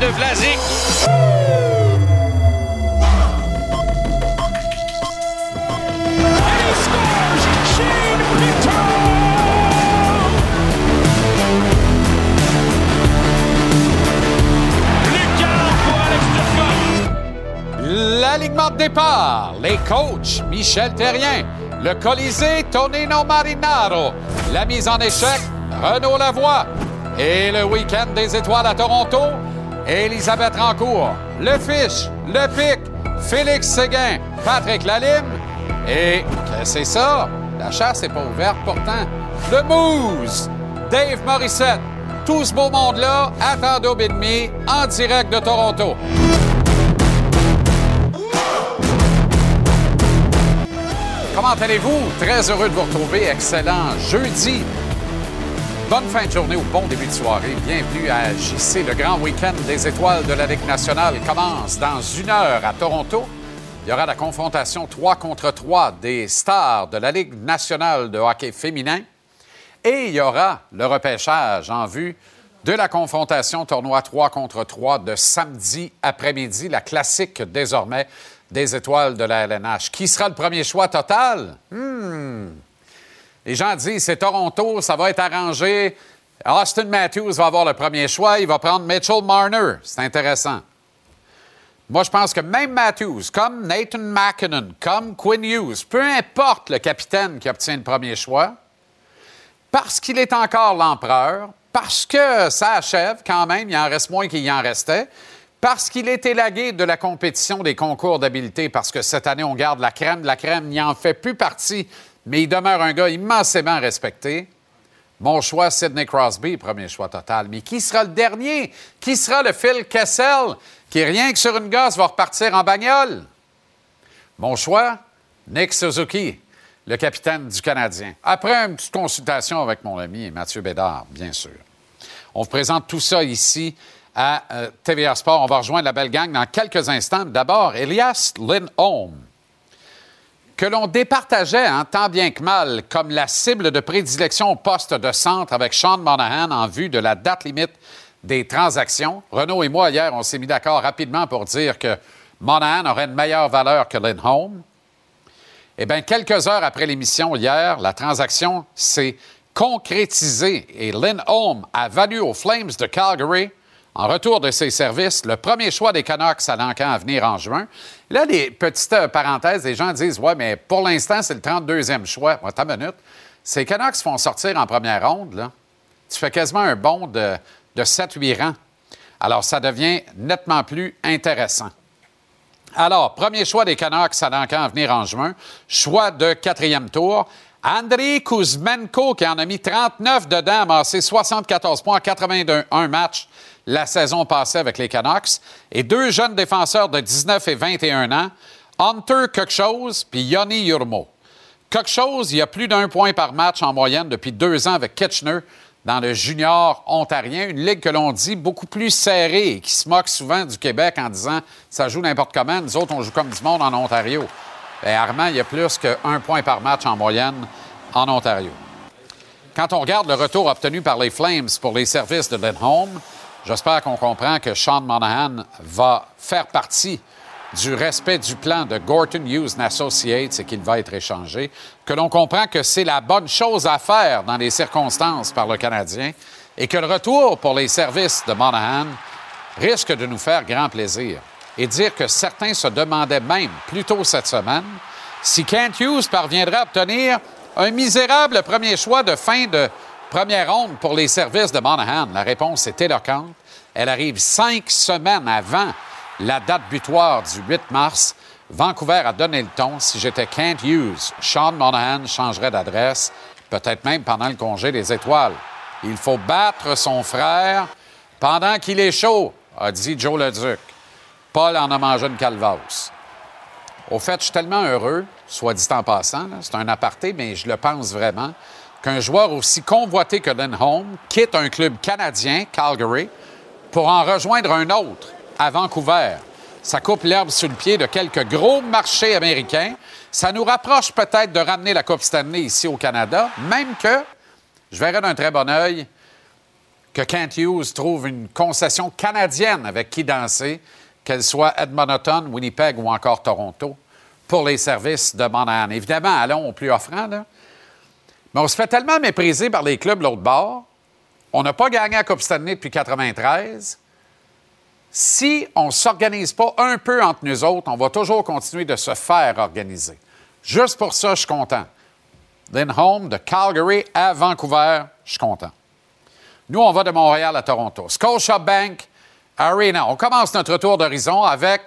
de. L'alignement de départ, les coachs, Michel Terrien, le Colisée, Tonino Marinaro, la mise en échec, Renaud Lavoie, et le week-end des étoiles à Toronto, Elisabeth Rancourt, le Fish, le Pic, Félix Séguin, Patrick Lalime, et c'est ça? La chasse n'est pas ouverte pourtant. Le Moose, Dave Morissette, tout ce beau monde-là attend au demi en direct de Toronto. Comment allez-vous? Très heureux de vous retrouver. Excellent jeudi. Bonne fin de journée ou bon début de soirée. Bienvenue à JC. Le grand week-end des étoiles de la Ligue nationale commence dans une heure à Toronto. Il y aura la confrontation 3 contre 3 des stars de la Ligue nationale de hockey féminin. Et il y aura le repêchage en vue de la confrontation tournoi 3 contre 3 de samedi après-midi, la classique désormais des étoiles de la LNH. Qui sera le premier choix total? Hmm. Les gens disent c'est Toronto, ça va être arrangé. Austin Matthews va avoir le premier choix, il va prendre Mitchell Marner. C'est intéressant. Moi, je pense que même Matthews, comme Nathan McKinnon, comme Quinn Hughes, peu importe le capitaine qui obtient le premier choix, parce qu'il est encore l'empereur, parce que ça achève quand même, il en reste moins qu'il y en restait, parce qu'il est élagué de la compétition des concours d'habileté, parce que cette année, on garde la crème la crème, il n'en fait plus partie, mais il demeure un gars immensément respecté. Mon choix, Sidney Crosby, premier choix total. Mais qui sera le dernier? Qui sera le Phil Kessel, qui, rien que sur une gosse, va repartir en bagnole? Mon choix, Nick Suzuki, le capitaine du Canadien. Après une petite consultation avec mon ami Mathieu Bédard, bien sûr. On vous présente tout ça ici à euh, TVA Sport. On va rejoindre la belle gang dans quelques instants. D'abord, Elias Lindholm, que l'on départageait hein, tant bien que mal comme la cible de prédilection au poste de centre avec Sean Monahan en vue de la date limite des transactions. Renaud et moi, hier, on s'est mis d'accord rapidement pour dire que Monahan aurait une meilleure valeur que Lindholm. Eh bien, quelques heures après l'émission hier, la transaction s'est concrétisée et Lindholm a valu aux Flames de Calgary en retour de ses services, le premier choix des Canucks à l'encan à venir en juin. Là, les petites euh, parenthèses, les gens disent Ouais, mais pour l'instant, c'est le 32e choix. Attends une minute. Ces Canucks font sortir en première ronde, là. Tu fais quasiment un bond de, de 7-8 rangs. Alors, ça devient nettement plus intéressant. Alors, premier choix des Canucks à l'encan à venir en juin. Choix de quatrième tour. Andrei Kuzmenko, qui en a mis 39 dedans, amassé 74 points en 81 matchs la saison passée avec les Canucks. Et deux jeunes défenseurs de 19 et 21 ans, Hunter Quelque puis Yoni Yurmo. Quelque il y a plus d'un point par match en moyenne depuis deux ans avec Kitchener dans le junior ontarien, une ligue que l'on dit beaucoup plus serrée et qui se moque souvent du Québec en disant ça joue n'importe comment, nous autres on joue comme du monde en Ontario. Et Armand, il y a plus qu'un point par match en moyenne en Ontario. Quand on regarde le retour obtenu par les Flames pour les services de Home, J'espère qu'on comprend que Sean Monahan va faire partie du respect du plan de Gorton Hughes Associates et qu'il va être échangé, que l'on comprend que c'est la bonne chose à faire dans les circonstances par le Canadien et que le retour pour les services de Monahan risque de nous faire grand plaisir. Et dire que certains se demandaient même, plus tôt cette semaine, si Kent Hughes parviendrait à obtenir un misérable premier choix de fin de Première ronde pour les services de Monahan. La réponse est éloquente. Elle arrive cinq semaines avant la date butoir du 8 mars. Vancouver a donné le ton. Si j'étais Kent Hughes, Sean Monahan changerait d'adresse, peut-être même pendant le congé des étoiles. Il faut battre son frère pendant qu'il est chaud, a dit Joe Leduc. Paul en a mangé une calvasse. Au fait, je suis tellement heureux, soit dit en passant, c'est un aparté, mais je le pense vraiment qu'un joueur aussi convoité que Lindholm quitte un club canadien, Calgary, pour en rejoindre un autre à Vancouver. Ça coupe l'herbe sous le pied de quelques gros marchés américains. Ça nous rapproche peut-être de ramener la Coupe Stanley ici au Canada, même que je verrais d'un très bon œil que que Kent Hughes trouve une concession canadienne avec qui danser, qu'elle soit Edmonton, Winnipeg ou encore Toronto, pour les services de Monahan. Évidemment, allons au plus offrant, là. Mais on se fait tellement mépriser par les clubs l'autre bord. On n'a pas gagné à Coupe Stanley depuis 93. Si on ne s'organise pas un peu entre nous autres, on va toujours continuer de se faire organiser. Juste pour ça, je suis content. Lindholm de Calgary à Vancouver, je suis content. Nous, on va de Montréal à Toronto. Scotiabank Arena. On commence notre tour d'horizon avec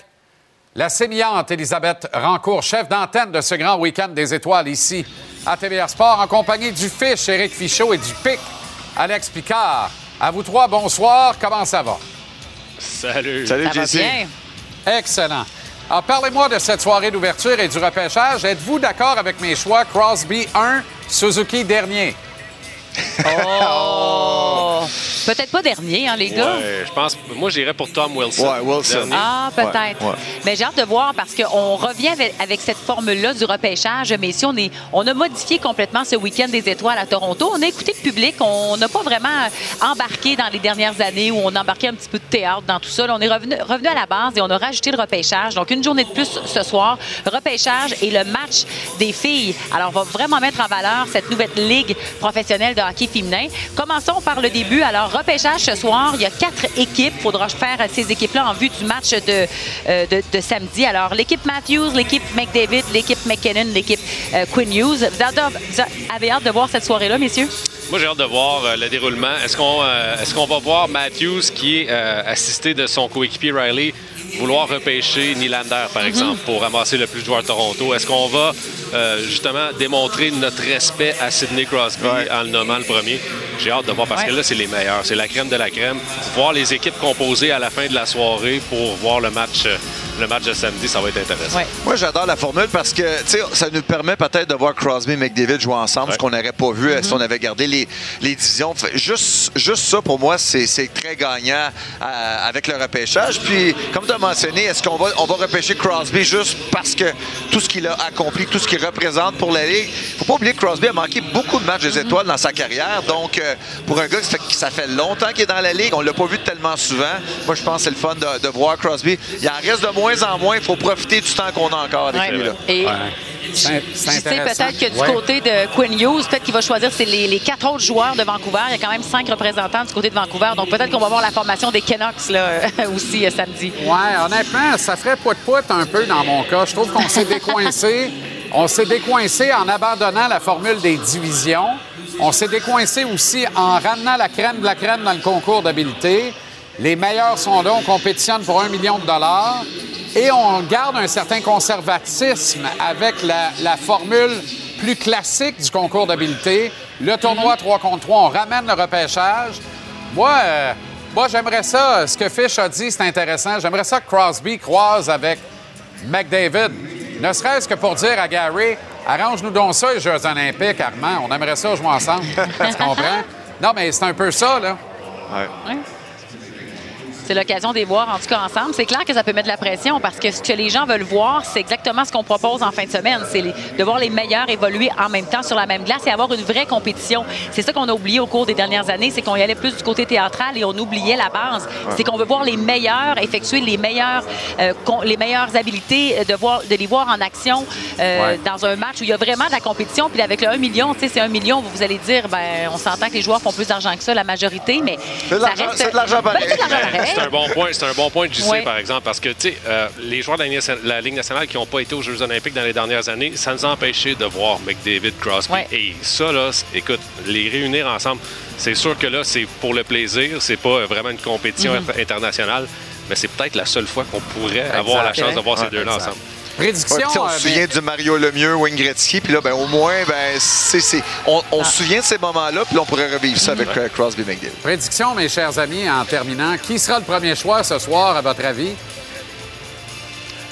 la sémillante Elisabeth Rancourt, chef d'antenne de ce grand week-end des étoiles ici à Sport, en compagnie du Fiche, Éric Fichot, et du Pic, Alex Picard. À vous trois, bonsoir. Comment ça va? Salut. Salut, Ça va bien? Excellent. Alors, parlez-moi de cette soirée d'ouverture et du repêchage. Êtes-vous d'accord avec mes choix? Crosby 1, Suzuki dernier. Oh! Peut-être pas dernier, hein, les gars? Ouais, je pense, moi, j'irais pour Tom Wilson. Ouais, Wilson. Dernier. Ah, peut-être. Ouais, ouais. Mais j'ai hâte de voir parce qu'on revient avec, avec cette formule-là du repêchage. Mais si on est, on a modifié complètement ce week-end des étoiles à Toronto, on a écouté le public. On n'a pas vraiment embarqué dans les dernières années où on embarquait un petit peu de théâtre dans tout ça. Là, on est revenu, revenu à la base et on a rajouté le repêchage. Donc, une journée de plus ce soir, repêchage et le match des filles. Alors, on va vraiment mettre en valeur cette nouvelle ligue professionnelle de hockey féminin. Commençons par le début. Alors, repêchage ce soir. Il y a quatre équipes. Il faudra faire ces équipes-là en vue du match de, euh, de, de samedi. Alors, l'équipe Matthews, l'équipe McDavid, l'équipe McKinnon, l'équipe euh, Quinn Hughes. Vous avez, hâte de voir cette soirée-là, messieurs? Moi, j'ai hâte de voir euh, le déroulement. Est-ce qu'on est-ce qu'on va voir Matthews, qui est assisté de son coéquipier Riley, vouloir repêcher Nylander, par exemple, pour ramasser le plus de joueurs de Toronto? Est-ce qu'on va euh, justement démontrer notre respect à Sidney Crosby Ouais. en le nommant le premier? J'ai hâte de voir parce que là, c'est les meilleurs. C'est la crème de la crème. Voir les équipes composées à la fin de la soirée pour voir le match, euh, le match de samedi, ça va être intéressant. Ouais. Moi, j'adore la formule parce que tu sais, ça nous permet peut-être de voir Crosby et McDavid jouer ensemble, Ouais. ce qu'on n'aurait pas vu euh, si on avait gardé les, les divisions. Fait- Juste, juste ça, pour moi, c'est c'est très gagnant euh, avec le repêchage. Puis, comme tu as mentionné, est-ce qu'on va, on va repêcher Crosby juste parce que tout ce qu'il a accompli, tout ce qu'il représente pour la Ligue? faut pas oublier que Crosby a manqué beaucoup de matchs des étoiles dans sa carrière. Donc, euh, pour un gars qui ça fait, ça fait longtemps qu'il est dans la Ligue, on l'a pas vu tellement souvent. Moi, je pense que c'est le fun de, de voir Crosby. Il en reste de moins en moins. Il faut profiter du temps qu'on a encore avec Ouais. lui. Là. Et C'est je c'est peut-être que du Ouais. côté de Quinn Hughes, peut-être qu'il va choisir c'est les, les quatre autres joueurs de Vancouver. Il y a quand même cinq représentants du côté de Vancouver. Donc peut-être qu'on va voir la formation des Canucks là, aussi euh, samedi. Ouais, honnêtement, ça ferait pout-pout un peu dans mon cas. Je trouve qu'on s'est décoincé. On s'est décoincé en abandonnant la formule des divisions. On s'est décoincé aussi en ramenant la crème de la crème dans le concours d'habileté. Les meilleurs sont là, on compétitionne pour un million de dollars. Et on garde un certain conservatisme avec la, la formule plus classique du concours d'habileté. Le tournoi 3 contre 3, on ramène le repêchage. Moi, euh, moi j'aimerais ça. Ce que Fish a dit, c'est intéressant. J'aimerais ça que Crosby croise avec McDavid. Ne serait-ce que pour dire à Gary, arrange-nous donc ça, les Jeux olympiques, Armand. On aimerait ça jouer ensemble. tu comprends? Non, mais c'est un peu ça, là. Ouais. C'est l'occasion de les voir, en tout cas, ensemble. C'est clair que ça peut mettre de la pression parce que ce que les gens veulent voir, c'est exactement ce qu'on propose en fin de semaine. C'est de voir les meilleurs évoluer en même temps sur la même glace et avoir une vraie compétition. C'est ça qu'on a oublié au cours des dernières années, c'est qu'on y allait plus du côté théâtral et on oubliait la base. C'est qu'on veut voir les meilleurs effectuer les meilleures, euh, les meilleures habiletés, euh, de, voir, de les voir en action euh, Ouais. dans un match où il y a vraiment de la compétition. Puis avec le 1 million, tu sais, c'est 1 million, vous allez dire, ben, on s'entend que les joueurs font plus d'argent que ça, la majorité, mais C'est de ça l'argent- reste- Ben. C'est un bon point. C'est un bon point de JC, Ouais. par exemple, parce que, tu sais, euh, les joueurs de la Ligue, la Ligue nationale qui n'ont pas été aux Jeux olympiques dans les dernières années, ça nous a empêché de voir McDavid, Crosby. Ouais. Et ça, là, écoute, les réunir ensemble, c'est sûr que là, c'est pour le plaisir. C'est pas euh, vraiment une compétition Mm-hmm. inter- internationale, mais c'est peut-être la seule fois qu'on pourrait avoir la chance de voir ces deux-là ensemble. Prédiction. Ouais, on euh, se souvient mais- du Mario Lemieux, Wayne Gretzky, puis là, ben, au moins, ben, c'est, c'est- on, on Ah. se souvient de ces moments-là, puis là, on pourrait revivre ça avec euh, Crosby McDavid. Prédiction, mes chers amis, en terminant. Qui sera le premier choix ce soir, à votre avis?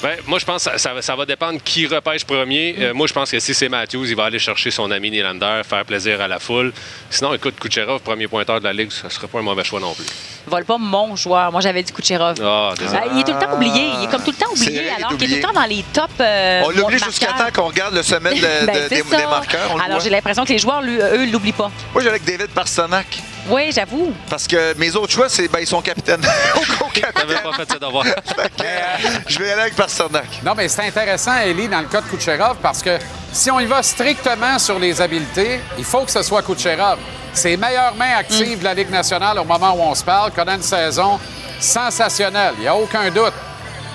Ben, moi, je pense que ça, ça va- ça va dépendre qui repêche premier. Euh, moi, je pense que si c'est Matthews, il va aller chercher son ami Nylander, faire plaisir à la foule. Sinon, écoute, Kucherov, premier pointeur de la Ligue, ce ne serait pas un mauvais choix non plus. vole pas mon joueur. Moi, j'avais dit Kucherov. Ah, désolé. Euh, il est tout le temps oublié. Il est comme tout le temps oublié, vrai, il est alors qu'il est tout le temps dans les top. euh, On l'oublie jusqu'à temps qu'on regarde le sommet de- de- Ben, des, marqueurs. on Alors, j'ai l'impression que les joueurs, lui, eux, l'oublient pas. Moi, j'ai avec David Pasternak. Oui, j'avoue. Parce que mes autres choix, c'est ben, ils sont capitaines. T'avais pas fait ça devoir. Je vais aller avec Pasternak. Non, mais c'est intéressant, Ellie, dans le cas de Kucherov, parce que si on y va strictement sur les habiletés, il faut que ce soit Kucherov. C'est meilleure main active de la Ligue nationale au moment où on se parle, connaît une saison sensationnelle, il n'y a aucun doute.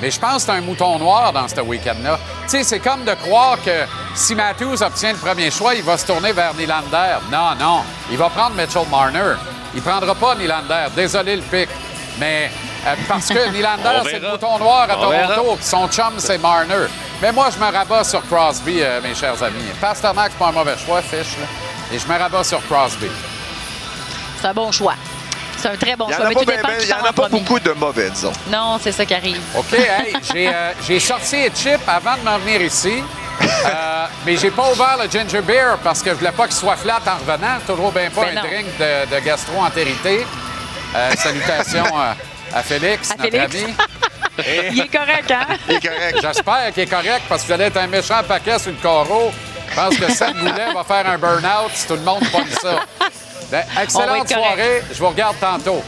Mais je pense que c'est un mouton noir dans ce week-end-là. Tu sais, c'est comme de croire que si Matthews obtient le premier choix, il va se tourner vers Nylander. Non, non. Il va prendre Mitchell Marner. Il prendra pas Nylander. Désolé le pic. Mais euh, parce que Nylander, c'est le mouton noir à On. Toronto, puis son chum, c'est Marner. Mais moi, je me rabats sur Crosby, euh, mes chers amis. Pasternak, c'est pas un mauvais choix, fiche, là. Et je me rabats sur Crosby. C'est un bon choix. C'est un très bon Il n'y en choix. ben, ben, il y en a pas beaucoup de mauvais, disons. Non, c'est ça qui arrive. OK, hey, j'ai euh, j'ai sorti les chips avant de m'en venir ici. Euh, mais j'ai pas ouvert le ginger beer parce que je voulais pas qu'il soit flat en revenant. Toujours bien pas Ben un non. drink de, de gastro-entérité. Euh, salutations à, à Félix, À notre Félix. ami. Et Il est correct, hein? Il est correct. j'espère qu'il est correct parce que vous allez être un méchant paquet sur le carreau. Je pense que Seth Goulet va faire un burn-out si tout le monde pogne ça. Ben, excellente soirée. Je vous regarde tantôt.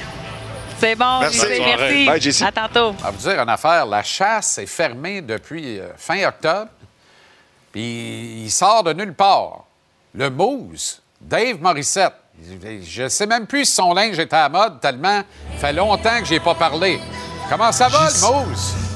C'est bon, Merci. Merci. Bye, JC. À tantôt. À vous dire une affaire, la chasse est fermée depuis euh, fin octobre, puis il sort de nulle part. Le Moose, Dave Morissette, je ne sais même plus si son linge était à mode tellement ça fait longtemps que j'ai pas parlé. Comment ça va, le Moose?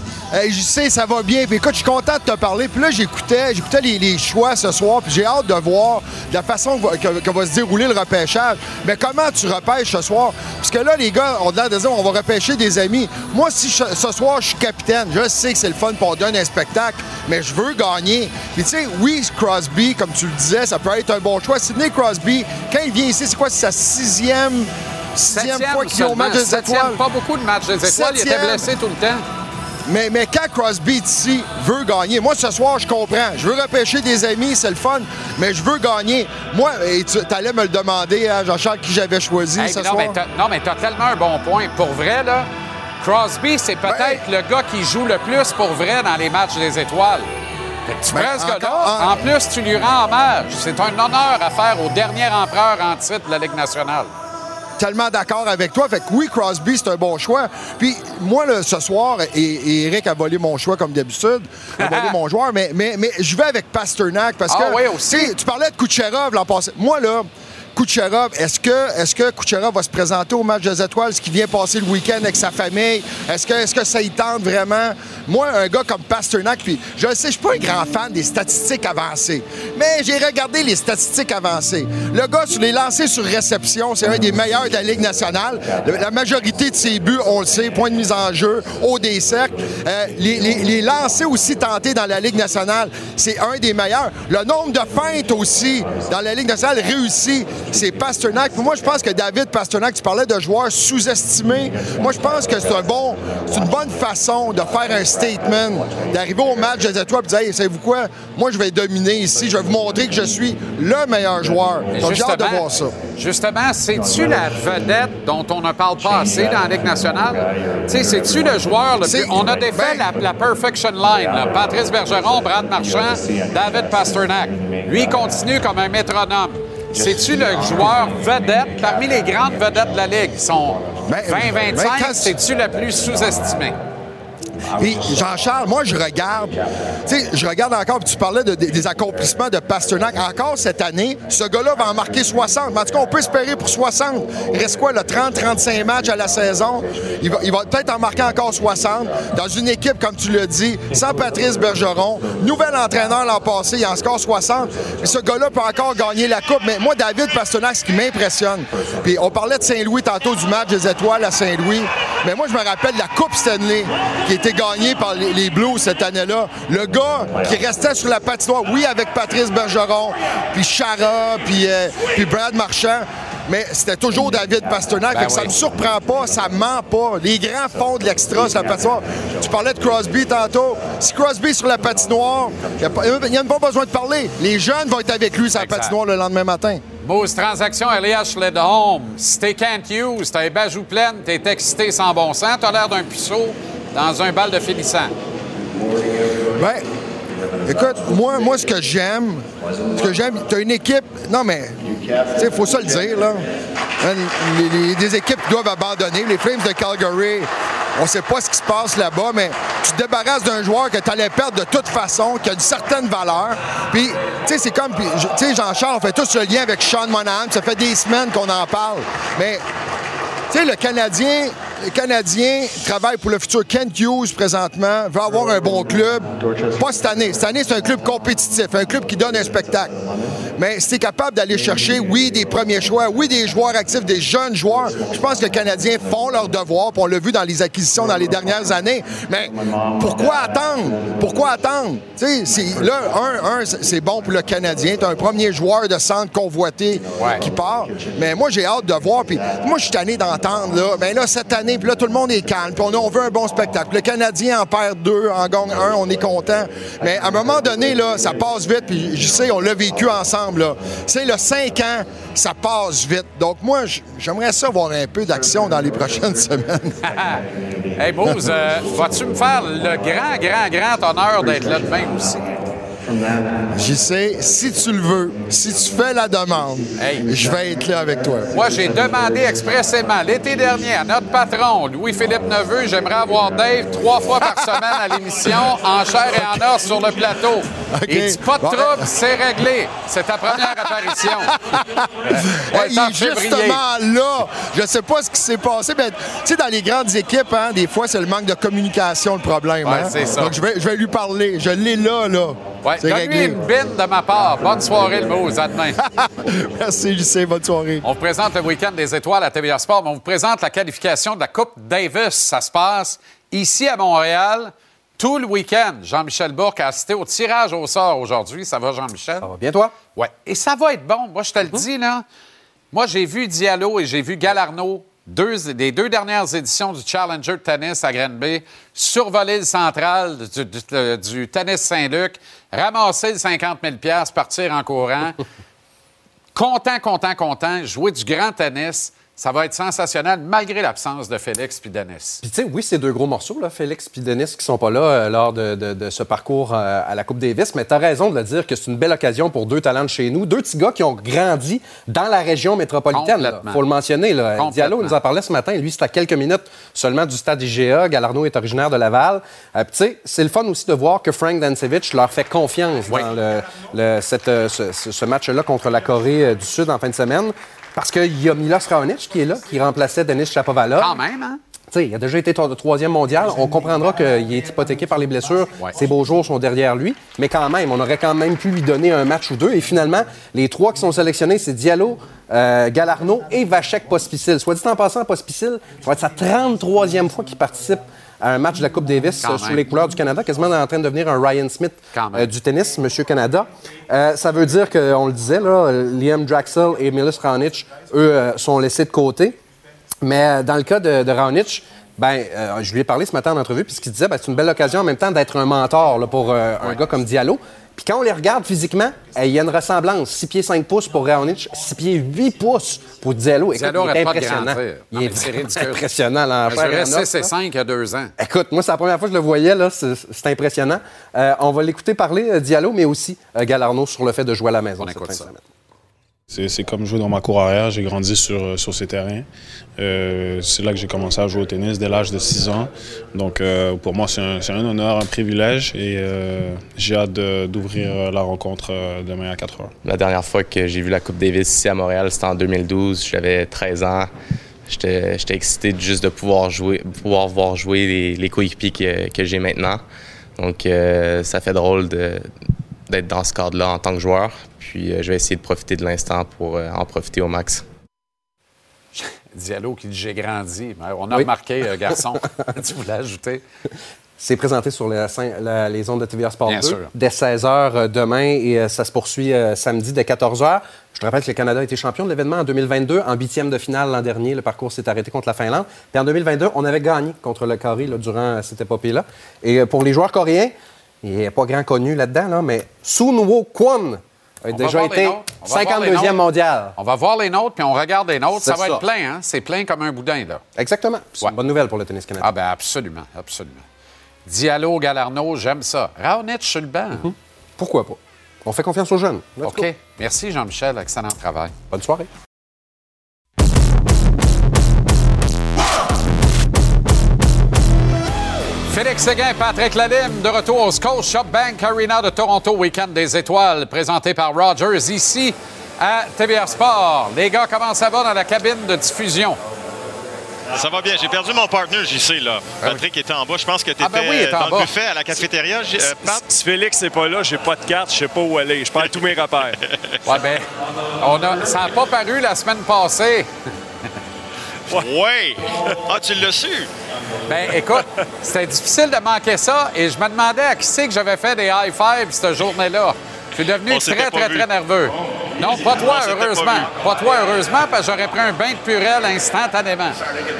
Je sais, ça va bien. Puis écoute, je suis content de te parler. Puis là, j'écoutais, j'écoutais les, les choix ce soir. Puis j'ai hâte de voir la façon que, va- que- que va se dérouler le repêchage. Mais comment tu repêches ce soir? Parce que là, les gars ont l'air de dire on va repêcher des amis. Moi, si je- ce soir, je suis capitaine, je sais que c'est le fun pour on donne un spectacle, mais je veux gagner. Puis tu sais, oui, Crosby, comme tu le disais, ça peut être un bon choix. Sidney Crosby, quand il vient ici, c'est quoi? C'est sa sixième, sixième Septième fois qu'il est au match des Septième, étoiles? pas beaucoup de matchs des étoiles. Il était Septième. blessé tout le temps. Mais, mais quand Crosby ici veut gagner, moi ce soir je comprends. Je veux repêcher des amis, c'est le fun, mais je veux gagner. Moi, et tu allais me le demander, hein, Jean-Charles, qui j'avais choisi Hey, ce non, soir. mais t'as- non, mais tu as tellement un bon point. Pour vrai, là, Crosby, c'est peut-être le gars qui joue le plus pour vrai dans les matchs des étoiles. Tu Ben, ce gars-là. encore, hein? En plus, tu lui rends hommage. C'est un honneur à faire au dernier empereur en titre de la Ligue nationale. Tellement d'accord avec toi. Fait que oui, Crosby, c'est un bon choix. Puis moi, là, ce soir, et, et Eric a volé mon choix comme d'habitude, a volé mon joueur, mais, mais, mais je vais avec Pasternak parce Ah que oui, aussi. tu parlais de Kucherov l'an passé. Moi, là, Kucherov, est-ce que, est que Kucherov va se présenter au match des étoiles, ce qui vient passer le week-end avec sa famille? Est-ce que, est que ça y tente vraiment? Moi, un gars comme Pasternak, puis je le sais, je suis pas un grand fan des statistiques avancées, mais j'ai regardé les statistiques avancées. Le gars, sur les lancers sur réception, c'est un des meilleurs de la Ligue nationale. Le- La majorité de ses buts, on le sait, point de mise en jeu, haut des cercles. Euh, les lancers aussi tentés dans la Ligue nationale, c'est un des meilleurs. Le nombre de feintes aussi dans la Ligue nationale réussi, c'est Pasternak. Moi, je pense que David Pasternak, tu parlais de joueurs sous-estimés. Moi, je pense que c'est un bon, c'est une bonne façon de faire un statement, d'arriver au match des étoiles et de dire, hey, savez-vous quoi? Moi, je vais dominer ici. Je vais vous montrer que je suis le meilleur joueur. Donc, j'ai hâte de voir ça. Justement, c'est-tu la vedette dont on ne parle pas assez dans la Ligue nationale? Tu sais, c'est-tu le joueur le C'est- plus... On a défait ben- la, la perfection line, là. Patrice Bergeron, Brad Marchand, David Pasternak. Lui, il continue comme un métronome. C'est-tu le joueur vedette? Parmi les grandes vedettes de la Ligue? Ils sont Ben, 20-25. ben, quand- C'est-tu le plus sous-estimé? Puis Jean-Charles, moi je regarde, tu sais, je regarde encore, puis tu parlais de- des- des accomplissements de Pasternak. Encore cette année, ce gars-là va en marquer 60. Mais en tout cas, on peut espérer pour 60. Il reste quoi, le 30-35 matchs à la saison? Il va, il va peut-être en marquer encore 60. Dans une équipe, comme tu l'as dit, sans Patrice Bergeron, nouvel entraîneur l'an passé, il en score 60. Puis ce gars-là peut encore gagner la Coupe. Mais moi, David Pasternak, ce qui m'impressionne, puis on parlait de Saint-Louis tantôt, du match des étoiles à Saint-Louis. Mais moi, je me rappelle la Coupe Stanley qui a été gagnée par les, les Blues cette année-là. Le gars qui restait sur la patinoire, oui, avec Patrice Bergeron, puis Chara, puis, euh, puis Brad Marchand. Mais c'était toujours David Pasternak. Ben Ça oui. me surprend pas, ça ment pas. Les grands font de l'extra sur la patinoire. Tu parlais de Crosby tantôt. Si Crosby est sur la patinoire, il n'y a, pas besoin de parler. Les jeunes vont être avec lui sur la Exact. patinoire le lendemain matin. Moose Transaction, Elias Ledholm. Si t'es can't use, t'as les pleines, t'es excité sans bon sens, t'as l'air d'un puceau dans un bal de finissant. Ben, écoute, moi, moi ce que j'aime, ce que j'aime, t'as une équipe. Non, mais, tu sais, faut ça le dire, là. Man, les- équipes doivent abandonner. Les Flames de Calgary, on sait pas ce qui se passe là-bas, mais tu te débarrasses d'un joueur que tu allais perdre de toute façon, qui a une certaine valeur. Puis, tu sais, c'est comme, tu sais, Jean-Charles, on fait tous le lien avec Sean Monahan. Ça fait des semaines qu'on en parle. Mais tu sais, le Canadien, le Canadien travaille pour le futur. Kent Hughes, présentement, veut avoir un bon club. Pas cette année. Cette année, c'est un club compétitif, un club qui donne un spectacle. Mais si tu es capable d'aller chercher, oui, des premiers choix, oui, des joueurs actifs, des jeunes joueurs, je pense que les Canadiens font leur devoir, puis on l'a vu dans les acquisitions dans les dernières années. Mais pourquoi attendre? Pourquoi attendre? Tu sais, là, un, un, c'est bon pour le Canadien. Tu as un premier joueur de centre convoité Ouais. qui part. Mais moi, j'ai hâte de voir. Puis moi, je suis tanné d'entendre, Mais là, cette année, puis là, tout le monde est calme. Puis on, veut un bon spectacle. Le Canadien en perd deux, en gagne un, on est content. Mais à un moment donné, là, ça passe vite. Puis je sais, on l'a vécu ensemble, là. C'est le 5 ans, ça passe vite. Donc moi, j'aimerais ça voir un peu d'action dans les prochaines semaines. Hey, Bose, euh, vas-tu me faire le grand, grand, grand honneur d'être là demain aussi? J'y sais, si tu le veux, si tu fais la demande, Hey. je vais être là avec toi. Moi, j'ai demandé expressément l'été dernier à notre patron, Louis-Philippe Neveu, j'aimerais avoir Dave trois fois par semaine à l'émission, en chair et en os sur le plateau. Il dit pas de Bon. trouble, c'est réglé. C'est ta première apparition. Ouais, il est justement là. Je sais pas ce qui s'est passé, mais tu sais, dans les grandes équipes, hein, des fois, c'est le manque de communication le problème. Ouais, hein. ça. Donc, je vais, je vais lui parler. Je l'ai là, là. Ouais, c'est donne-lui une bine de ma part. Bonne soirée, le Bose. À demain. Merci, Lucien. Bonne soirée. On vous présente le week-end des étoiles à TVA Sport, mais on vous présente la qualification de la Coupe Davis. Ça se passe ici à Montréal tout le week-end. Jean-Michel Bourque a assisté au tirage au sort aujourd'hui. Ça va, Jean-Michel? Ça va bien, toi? Oui. Et ça va être bon. Moi, je te le dis, là. Moi, j'ai vu Diallo et j'ai vu Galarno, deux, des deux dernières éditions du Challenger de tennis à Granby, survoler le central du, du- du tennis Saint-Luc, ramasser le 50 000 partir en courant. content, content, content, jouer du grand tennis. Ça va être sensationnel, malgré l'absence de Félix puis Denis. Puis tu sais, oui, c'est deux gros morceaux, là, Félix et Denis, qui sont pas là euh, lors de, de- de ce parcours euh, à la Coupe Davis. Mais tu as raison de le dire que c'est une belle occasion pour deux talents de chez nous. Deux petits gars qui ont grandi dans la région métropolitaine. Il faut le mentionner. Là. Diallo nous en parlait ce matin. Lui, c'est à quelques minutes seulement du stade IGA. Galarno est originaire de Laval. Euh, puis tu sais, c'est le fun aussi de voir que Frank Dansevich leur fait confiance Oui. dans le, le- cette, euh, ce, match-là contre la Corée du Sud en fin de semaine. Parce qu'il y a Milos Raonic qui est là, qui remplaçait Denis Chapovalov. Quand même, hein? Tu sais, il a déjà été troisième mondial. On comprendra qu'il est hypothéqué par les blessures. Ouais. Ses beaux jours sont derrière lui. Mais quand même, on aurait quand même pu lui donner un match ou deux. Et finalement, les trois qui sont sélectionnés, c'est Diallo, euh, Galarno et Vachek Pospisil. Soit dit en passant, Pospisil, ça va être sa 33e fois qu'il participe à un match de la Coupe Davis euh, sous les couleurs du Canada, quasiment en train de devenir un Ryan Smith euh, du tennis, Monsieur Canada. Euh, ça veut dire qu'on le disait, là, Liam Draxel et Milos Raonic, eux, sont laissés de côté. Mais dans le cas de, de Raonic, ben, euh, je lui ai parlé ce matin en entrevue, puis ce qu'il disait, ben, c'est une belle occasion en même temps d'être un mentor là, pour euh, un gars comme Diallo. Puis quand on les regarde physiquement, il y a une ressemblance. 6 pieds 5 pouces pour Raonic, 6 pieds 8 pouces pour Diallo. Écoute, Diallo il est impressionnant. Il est c'est ridicule. impressionnant. Là, en Je chair et dirais en os, 6 et là. 5 il y a deux ans. Écoute, moi, c'est la première fois que je le voyais, là. C'est c'est impressionnant. Euh, on va l'écouter parler, Diallo, mais aussi Galarno sur le fait de jouer à la maison. On cette écoute fin de ça. semaine. C'est comme jouer dans ma cour arrière. J'ai grandi sur, euh, ces terrains. Euh, c'est là que j'ai commencé à jouer au tennis dès l'âge de 6 ans. Donc euh, pour moi, c'est un, honneur, un privilège et j'ai hâte d'ouvrir la rencontre demain à 4 heures. La dernière fois que j'ai vu la Coupe Davis ici à Montréal, c'était en 2012. J'avais 13 ans. J'étais excité juste de pouvoir jouer, pouvoir voir jouer les, les coéquipiers que, j'ai maintenant. Donc, ça fait drôle d'être dans ce cadre-là en tant que joueur. Puis, euh, je vais essayer de profiter de l'instant pour euh, en profiter au max. Diallo qui dit j'ai grandi. Mais On a Oui. remarqué, euh, garçon. tu voulais ajouter? C'est présenté sur la scène- la- les ondes de TVA Sport Bien 2 sûr. dès 16h demain et ça se poursuit samedi dès 14h. Je te rappelle que le Canada a été champion de l'événement en 2022, en huitième de finale l'an dernier. Le parcours s'est arrêté contre la Finlande. Puis en 2022, on avait gagné contre le Corée là, durant cette épopée-là. Et pour les joueurs coréens, il n'y a pas grand connu là-dedans, là, mais Sunwo Kwon a On va déjà été noms. On va voir les 52e noms. mondial. On va voir les nôtres, puis on regarde les nôtres. Ça va ça. être plein, hein? C'est plein comme un boudin, là. Exactement. C'est Ouais. une bonne nouvelle pour le tennis canadien. Ah, ben absolument, absolument. Diallo, Galarno, j'aime ça. Raonic sur le banc. Pourquoi pas? On fait confiance aux jeunes. Let's go. OK. Merci, Jean-Michel. Excellent travail. Bonne soirée. Félix Séguin, Patrick Lalime, de retour au Scotia Bank Arena de Toronto, Week-end des étoiles, présenté par Rogers ici à TVR Sport. Les gars, comment ça va dans la cabine de diffusion? Ça va bien. J'ai perdu mon partner, JC, là. Patrick était en bas. Je pense que tu étais Ah, ben oui, en dans bas. le buffet à la cafétéria. Euh, Pat? Si Félix n'est pas là, j'ai pas de carte, je sais pas où aller. Je perds tous mes repères. Ouais, ben, on a, ça n'a pas paru la semaine passée. Oui! Ah, tu l'as su? Ben, écoute, c'était difficile de manquer ça et je me demandais à qui c'est que j'avais fait des high fives cette journée-là. Je suis devenu On très, très, vu. très nerveux. Non, pas toi, On s'était pas heureusement. Pas, toi, heureusement, parce que j'aurais pris un bain de purelle instantanément.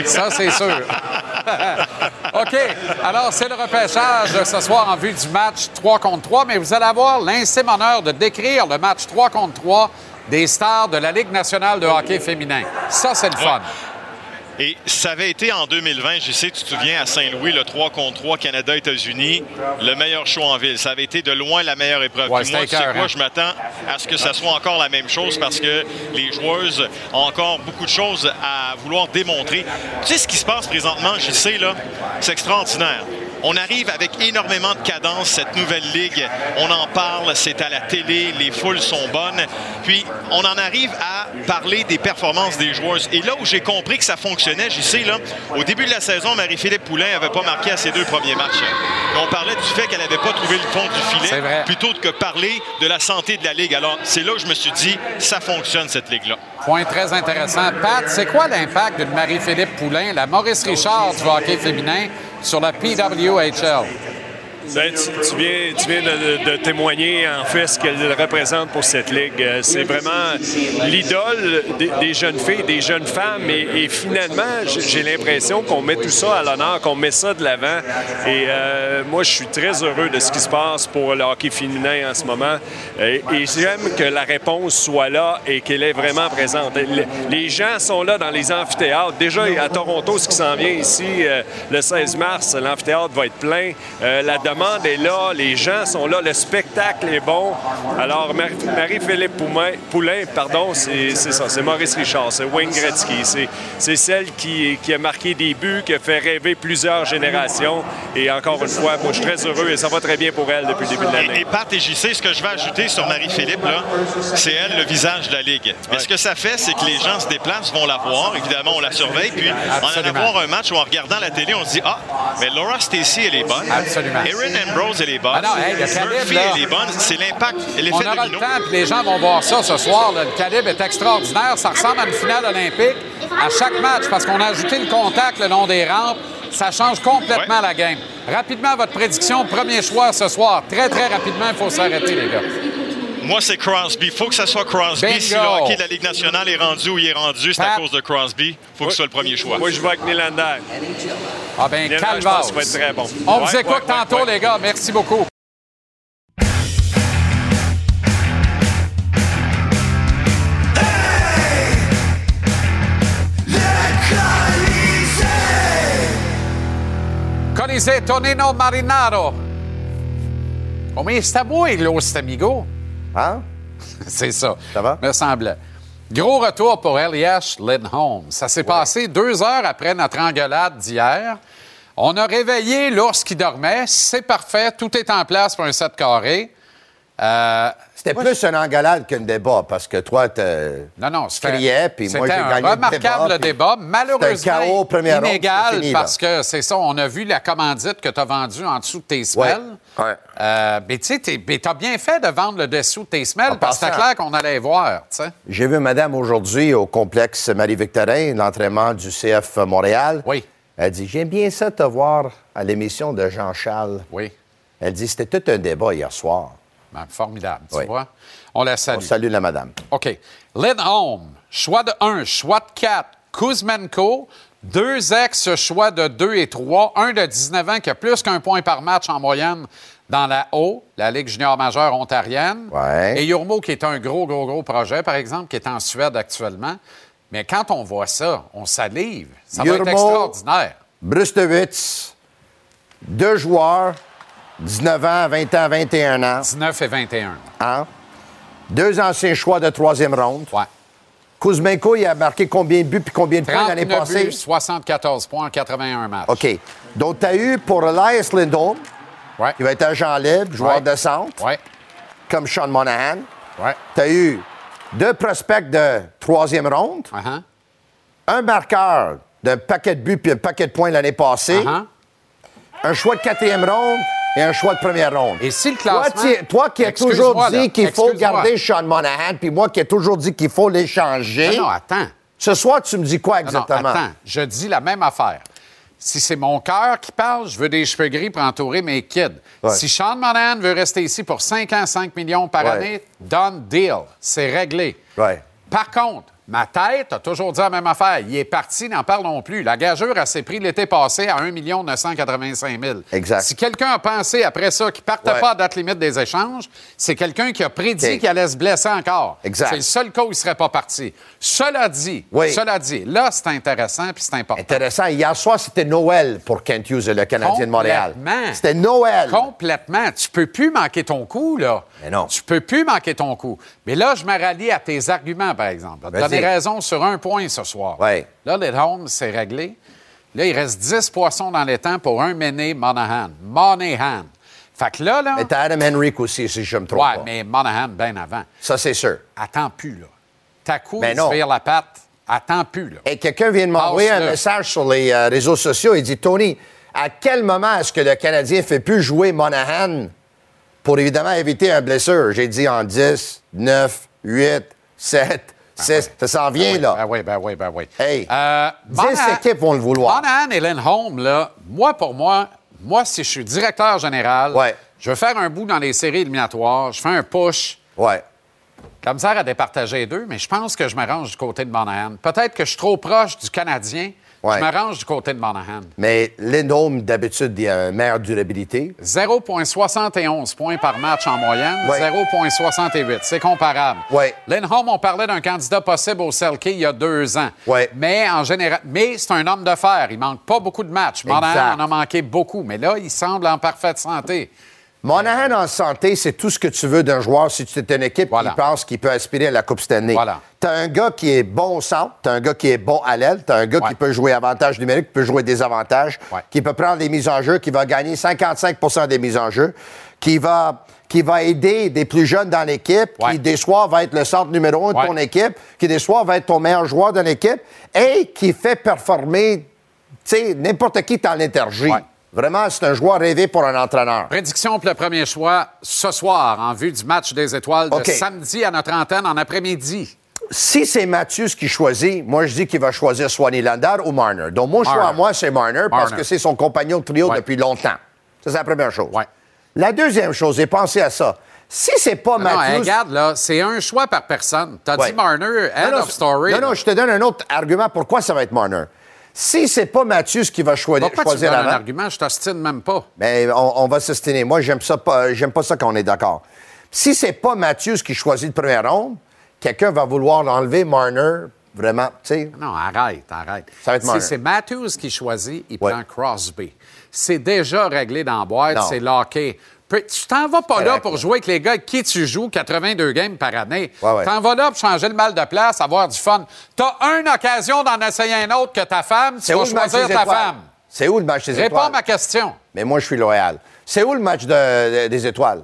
Ça, c'est sûr. OK. Alors, c'est le repêchage ce soir en vue du match 3 contre 3, mais vous allez avoir l'insime honneur de décrire le match 3 contre 3 des stars de la Ligue nationale de hockey féminin. Ça, c'est le fun. Et ça avait été en 2020, je sais, tu te souviens, à Saint-Louis, le 3 contre 3 Canada-États-Unis, le meilleur show en ville. Ça avait été de loin la meilleure épreuve. Ouais, moi, tu sais quoi, je m'attends à ce que ça soit encore la même chose parce que les joueuses ont encore beaucoup de choses à vouloir démontrer. Tu sais ce qui se passe présentement, je sais, là, c'est extraordinaire. On arrive avec énormément de cadence, cette nouvelle ligue. On en parle, c'est à la télé, les foules sont bonnes. Puis, on en arrive à parler des performances des joueuses. Et là où j'ai compris que ça fonctionnait, j'y sais, là, au début de la saison, Marie-Philippe Poulain n'avait pas marqué à ses deux premiers matchs. Et on parlait du fait qu'elle n'avait pas trouvé le fond du filet, plutôt que parler de la santé de la ligue. Alors, c'est là où je me suis dit, ça fonctionne, cette ligue-là. Point très intéressant. Pat, c'est quoi l'impact d'une Marie-Philippe Poulain, la Maurice Richard du hockey féminin, sur la PWHL? Ben, tu, viens, de, témoigner en fait ce qu'elle représente pour cette ligue. Euh, C'est vraiment l'idole des, jeunes filles, des jeunes femmes. Et, finalement, j'ai l'impression qu'on met tout ça à l'honneur, qu'on met ça de l'avant. Et euh, moi, je suis très heureux de ce qui se passe pour le hockey féminin en ce moment. Et, j'aime que la réponse soit là et qu'elle est vraiment présente. Les, gens sont là dans les amphithéâtres. Déjà, à Toronto, ce qui s'en vient ici, euh, le 16 mars, l'amphithéâtre va être plein. Demande est là, les gens sont là, le spectacle est bon. Alors, Marie- Marie-Philippe Poulain, Poulain, pardon, c'est c'est ça, c'est Maurice Richard, c'est Wayne Gretzky. C'est- C'est celle qui, qui a marqué des buts, qui a fait rêver plusieurs générations. Et encore une fois, moi, je suis très heureux et ça va très bien pour elle depuis le début de Et, l'année. et Pat et JC, ce que je vais ajouter sur Marie-Philippe, c'est elle le visage de la Ligue. Mais ce que ça fait, c'est que les gens se déplacent, vont la voir. Évidemment, on la surveille. Puis, en allant Absolument. voir un match ou en regardant la télé, on se dit Ah, mais Laura Stacy, elle est bonne. Absolument. Erin Ambrose, elle est bonne. Ah non, hey, le calibre, Murphy, là. elle est bonne. C'est l'impact, On l'effet aura le temps, puis les gens vont voir ça ce soir. là. Le calibre est extraordinaire. Ça ressemble à une finale olympique à chaque match parce qu'on a ajouté le contact le long des rampes. Ça change complètement Ouais. la game. Rapidement, votre prédiction, premier choix ce soir. Très, très rapidement, il faut s'arrêter, les gars. Moi, c'est Crosby. Il faut que ça soit Crosby. Bingo. Si le hockey de la Ligue nationale est rendu où il est rendu, c'est à cause de Crosby. Il faut que ce soit le premier choix. Moi, je vais avec Nylander. Ah ben, pense qu'il va être très bon. On Ouais, vous écoute ouais, tantôt, ouais. les gars. Merci beaucoup. Colisée Tonino Marinaro? Come sta voi, los amigo? Hein? C'est ça. Ça va? Me semble. Gros retour pour Elias Lindholm. Ça s'est passé deux heures après notre engueulade d'hier. On a réveillé l'ours qui dormait. C'est parfait. Tout est en place pour un set carré. Euh, C'était plus un engueulade qu'un débat parce que toi, tu non, non, c'était criais, puis moi, j'ai c'était gagné un le remarquable débat, débat. Malheureusement, c'était un chaos, première ronde, inégal fini, parce que c'est ça, on a vu la commandite que tu as vendue en dessous de tes semelles. Ouais. Euh, mais tu sais, t'as bien fait de vendre le dessous de tes semelles En parce que c'était clair qu'on allait voir, tu sais. J'ai vu madame aujourd'hui au complexe Marie-Victorin, l'entraînement du CF Montréal. Oui. Elle dit J'aime bien ça te voir à l'émission de Jean-Charles. Oui. Elle dit C'était tout un débat hier soir. Ben, formidable, tu Oui. vois. On la salue. On salue la madame. OK. Lindholm, choix de 1, choix de 4. Kuzmenko, deux ex, choix de 2 et 3. Un de 19 ans qui a plus qu'un point par match en moyenne dans la O, la Ligue junior majeure ontarienne. Ouais. Et Yurmo, qui est un gros, gros, gros projet, par exemple, qui est en Suède actuellement. Mais quand on voit ça, on salive. Ça va être extraordinaire. Brustewitz, deux joueurs, 19 ans, 20 ans, 21 ans. 19 et 21. Hein? Deux anciens choix de troisième ronde. Ouais. Kuzmenko, il a marqué combien de buts puis combien de points l'année 39 passée? buts, 74 points en 81 matchs. OK. Donc, tu as eu pour Elias Lindholm, Ouais. qui va être agent libre, joueur Ouais. de centre, Ouais. comme Sean Monahan. Ouais. Tu as eu deux prospects de troisième ronde, Uh-huh. un marqueur d'un paquet de buts puis un paquet de points l'année passée, Uh-huh. un choix de quatrième ronde et un choix de première ronde. Et si le Toi, classement... tu- toi qui as toujours dit qu'il faut garder Sean Monahan, puis moi qui ai toujours dit qu'il faut l'échanger. Non, non, attends. Ce soir, tu me dis quoi Non, non, exactement? attends, je dis la même affaire. Si c'est mon cœur qui parle, je veux des cheveux gris pour entourer mes kids. Ouais. Si Sean Monahan veut rester ici pour 5 ans, 5 millions par Ouais. année, done deal. C'est réglé. Ouais. Par contre, ma tête a toujours dit la même affaire. Il est parti, n'en parlons plus. La gageure a s'est pris l'été passé à 1 985 000. Exact. Si quelqu'un a pensé après ça qu'il ne partait Ouais. pas à date limite des échanges, c'est quelqu'un qui a prédit qu'il allait se blesser encore. Exact. C'est le seul cas où il ne serait pas parti. Cela dit, Oui. cela dit, là, c'est intéressant puis c'est important. Intéressant. Hier soir, c'était Noël pour Kent Hughes et le Canadien de Montréal. Complètement. C'était Noël. Complètement. Tu peux plus manquer ton coup, là. Mais non. Tu peux plus manquer ton coup. Mais là, je me rallie à tes arguments, par exemple. Donner raison sur un point ce soir. Ouais. Là, les Holmes, c'est réglé. Là, il reste 10 poissons dans les temps pour un Méné Monahan. Monahan. Fait que là, là. Mais t'as Adam Henrique aussi, si je me trompe ouais, pas. mais Monahan, bien avant. Ça, c'est sûr. Attends plus, là. Ta coup, il se vire la patte. Attends plus, là. Et quelqu'un vient de m'envoyer un message sur les euh, réseaux sociaux. Il dit Tony, à quel moment est-ce que le Canadien fait plus jouer Monahan pour évidemment éviter un blessure? J'ai dit en 10, 9, 8, 7, 6. Ça s'en vient, là. Ben oui, ben oui, ben oui. Hey, Euh, 10 Monahan- équipes vont le vouloir. Monahan et Lindholm, là, moi, pour moi, moi, si je suis directeur général, Ouais. je veux faire un bout dans les séries éliminatoires, je fais un push. Ouais. Comme ça, à départager les deux, mais je pense que je me range du côté de Monahan. Peut-être que je suis trop proche du Canadien. Ouais. Je me range du côté de Monahan. Mais Lindholm, d'habitude, il a une meilleure durabilité. 0,71 points par match en moyenne, Ouais. 0,68. C'est comparable. Ouais. Lindholm, on parlait d'un candidat possible au Selkie il y a deux ans. Ouais. Mais en général, mais c'est un homme de fer. Il manque pas beaucoup de matchs. Monahan en a manqué beaucoup, mais là, il semble en parfaite santé. Monahan en santé, c'est tout ce que tu veux d'un joueur si tu es une équipe Voilà. qui pense qu'il peut aspirer à la Coupe Stanley. Voilà. Tu as un gars qui est bon au centre, tu as un gars qui est bon à l'aile, tu as un gars Ouais. qui peut jouer avantage numérique, qui peut jouer des avantages, Ouais. qui peut prendre des mises en jeu, qui va gagner 55% des mises en jeu, qui va, qui va aider des plus jeunes dans l'équipe, Ouais. qui des soirs va être le centre numéro un de ton équipe, qui des soirs va être ton meilleur joueur de l'équipe et qui fait performer tu sais, n'importe qui dans l'intergie. Vraiment, c'est un joueur rêvé pour un entraîneur. Prédiction pour le premier choix ce soir en vue du match des étoiles de samedi à notre antenne en après-midi. Si c'est Mathius qui choisit, moi, je dis qu'il va choisir soit Nylander ou Marner. Donc, mon choix à moi, c'est Marner parce que c'est son compagnon de trio Ouais. depuis longtemps. Ça, c'est la première chose. Ouais. La deuxième chose, et pensez à ça. Si c'est pas Non, hey, Matthews... regarde, là, c'est un choix par personne. T'as Ouais. dit Marner, end non, non, of story. Non, non, je te donne un autre argument pourquoi ça va être Marner. Si c'est pas Mathius qui va choi- Pourquoi tu me choisir donnes un avant, argument? Je t'ostine même pas. mais on, on va s'ostiner. Moi, j'aime ça pas, j'aime pas ça quand on est d'accord. Si c'est pas Matthews qui choisit le premier ronde, quelqu'un va vouloir l'enlever, Marner, vraiment, tu sais. Non, arrête, arrête. Ça va être si Marner. c'est Matthews qui choisit, il Ouais. prend Crosby. C'est déjà réglé dans la boîte, c'est locké. Tu t'en vas pas là pour jouer avec les gars avec qui tu joues 82 games par année. Ouais, ouais. T'en vas là pour changer le mal de place, avoir du fun. T'as une occasion d'en essayer un autre que ta femme, tu C'est vas choisir ta étoiles? femme. C'est où le match des Réponds étoiles? à ma question. Mais moi, je suis loyal. C'est où le match de- de- des étoiles?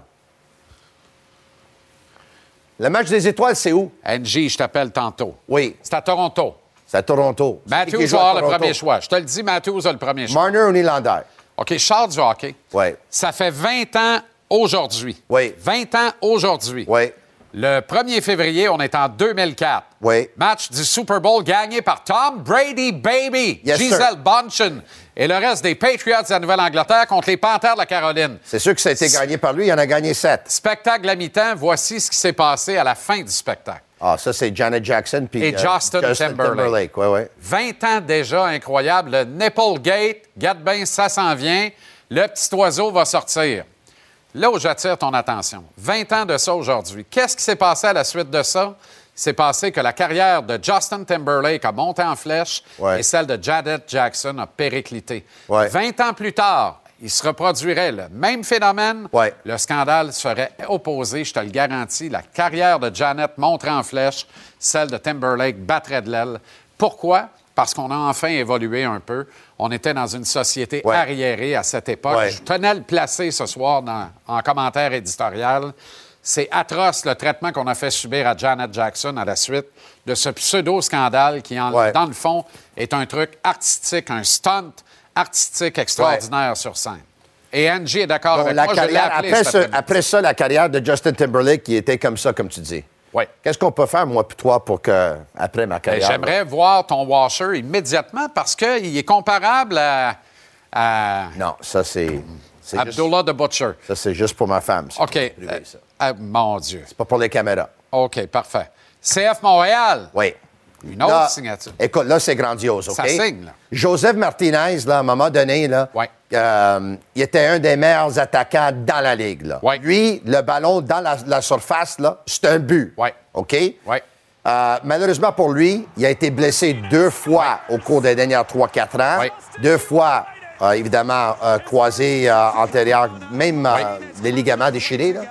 Le match des étoiles, c'est où? NG, je t'appelle tantôt. Oui, C'est à Toronto. c'est à Toronto. Matthews va avoir le premier choix. Je te le dis, Matthews a le premier choix. Marner ou Nylander? OK, Charles du hockey. Oui. Ça fait 20 ans aujourd'hui. Oui. 20 ans aujourd'hui. Oui. Le 1er février, on est en 2004. Oui. Match du Super Bowl gagné par Tom Brady, baby, Yes, Giselle. Bunchen et le reste des Patriots de la Nouvelle-Angleterre contre les Panthers de la Caroline. C'est sûr que ça a été gagné par lui. Il en a gagné sept. Spectacle à mi-temps, voici ce qui s'est passé à la fin du spectacle. Ah, ça, c'est Janet Jackson puis Et euh, Justin Timberlake. Oui, oui. 20 ans déjà, incroyable. Le Nipplegate, garde bien, ça s'en vient. Le petit oiseau va sortir. Là où j'attire ton attention, 20 ans de ça aujourd'hui. Qu'est-ce qui s'est passé à la suite de ça? C'est passé que la carrière de Justin Timberlake a monté en flèche Ouais. et celle de Janet Jackson a périclité. Ouais. 20 ans plus tard, il se reproduirait le même phénomène. Ouais. Le scandale serait opposé, je te le garantis. La carrière de Janet monterait en flèche, celle de Timberlake battrait de l'aile. Pourquoi? Parce qu'on a enfin évolué un peu. On était dans une société Ouais. arriérée à cette époque. Ouais. Je tenais à le placer ce soir dans- en commentaire éditorial. C'est atroce le traitement qu'on a fait subir à Janet Jackson à la suite de ce pseudo-scandale qui, en- dans le fond, est un truc artistique, un stunt artistique extraordinaire sur scène. Et Angie est d'accord Bon, avec la moi. carrière, appelé après, ce- après ça, la carrière de Justin Timberlake qui était comme ça, comme tu dis. Oui. Qu'est-ce qu'on peut faire, moi puis toi, pour que, après ma Ben, carrière... J'aimerais voir ton washer immédiatement parce qu'il est comparable à, à Non, ça, c'est... c'est juste- Abdullah the Butcher. Ça, c'est juste pour ma femme. ça. OK. Euh, ah, mon Dieu. C'est pas pour les caméras. OK, parfait. CF Montréal, Oui. Une autre Là, signature. Écoute, là, c'est grandiose, OK? Ça signe, là. Joseph Martinez, là, à un moment donné, là, Ouais. euh, il était un des meilleurs attaquants dans la Ligue. Là. Ouais. Lui, le ballon dans la, la surface, là, c'est un but. Ouais. OK? Euh, malheureusement pour lui, il a été blessé deux fois au cours des dernières 3-4 ans. Deux fois, euh, évidemment, croisé antérieur, même les ligaments déchirés. là.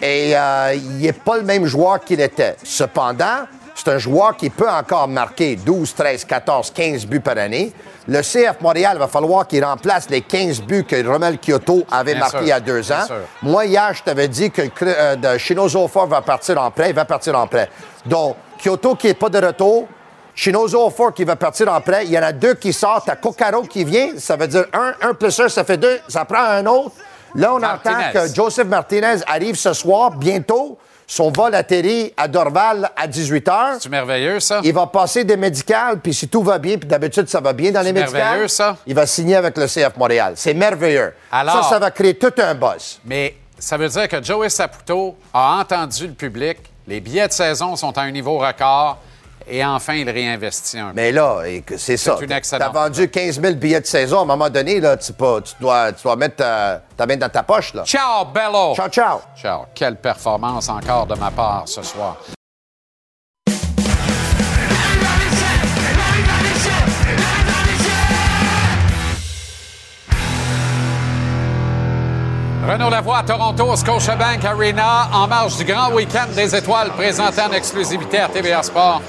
Et il n'est pas le même joueur qu'il était. Cependant, c'est un joueur qui peut encore marquer 12, 13, 14, 15 buts par année. Le CF Montréal va falloir qu'il remplace les 15 buts que Romel Kyoto avait Bien marqués sûr, il y a deux ans. Moi, hier, je t'avais dit que euh, Shinozo Fort va partir en prêt. Il va partir en prêt. Donc, Kyoto qui n'est pas de retour. Shinozo Fort qui va partir en prêt. Il y en a deux qui sortent. T'as Kokaro qui vient. Ça veut dire un, un plus un, ça fait deux. Ça prend un autre. Là, on Martinez. entend que Joseph Martinez arrive ce soir, bientôt. Son vol atterrit à Dorval à 18 h. C'est merveilleux, ça? Il va passer des médicales, puis si tout va bien, puis d'habitude, ça va bien dans les médicales. merveilleux, ça. Il va signer avec le CF Montréal. C'est merveilleux. Alors- ça, ça va créer tout un buzz. Mais ça veut dire que Joey Saputo a entendu le public. Les billets de saison sont à un niveau record. Et enfin, il réinvestit un peu. Mais là, c'est ça. une Tu excellente as vendu 15 000 billets de saison. À un moment donné, là, tu, dois, tu dois mettre ta, ta main dans ta poche. Là. Ciao, Bello! Ciao, ciao. Ciao. Quelle performance encore de ma part ce soir. Renaud Lavoie à Toronto, au Scotiabank Arena, en marge du grand week-end des étoiles présenté en exclusivité à TVA Sport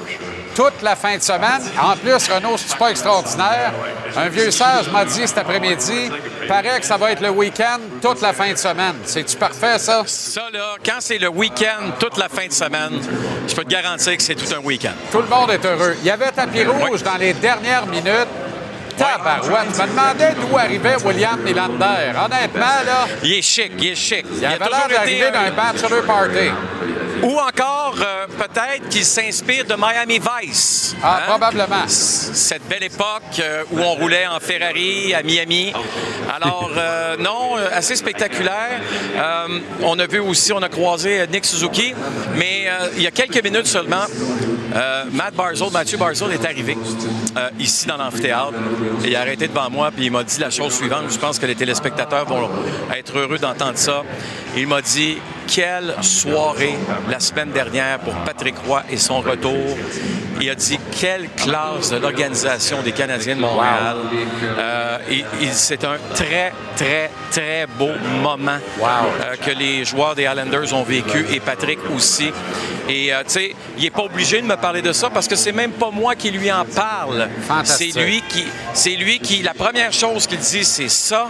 toute la fin de semaine. En plus, Renaud, c'est pas extraordinaire. Un vieux sage m'a dit cet après-midi, paraît que ça va être le week-end toute la fin de semaine. C'est-tu parfait, ça? Ça, là, quand c'est le week-end, toute la fin de semaine, je peux te garantir que c'est tout un week-end. Tout le monde est heureux. Il y avait tapis rouge dans les dernières minutes. Tabarouette. Je me demandais d'où arrivait William Nylander. Honnêtement, là, Il est chic, il est chic. il avait l'air d'arriver un- d'un bachelor party. Ou encore, euh, peut-être qu'il s'inspire de Miami Vice. hein? Ah, probablement. C- Cette belle époque euh, où on roulait en Ferrari à Miami. Alors, euh, non, assez spectaculaire. On a vu aussi, on a croisé Nick Suzuki, mais il y a quelques minutes seulement, Matt Barzell, Mathieu Barzell est arrivé ici dans l'amphithéâtre. Il a arrêté devant moi, puis il m'a dit la chose suivante. Je pense que les téléspectateurs vont être heureux d'entendre ça. Il m'a dit quelle soirée la semaine dernière pour Patrick Roy et son retour. Il a dit quelle classe de l'organisation des Canadiens de Montréal. Euh, et- et c'est un très, très, très beau moment euh, que les joueurs des Islanders ont vécu et Patrick aussi. Et euh, tu sais, il n'est pas obligé de me parler de ça parce que c'est même pas moi qui lui en parle. C'est lui qui, c'est lui qui, la première chose qu'il dit, c'est ça.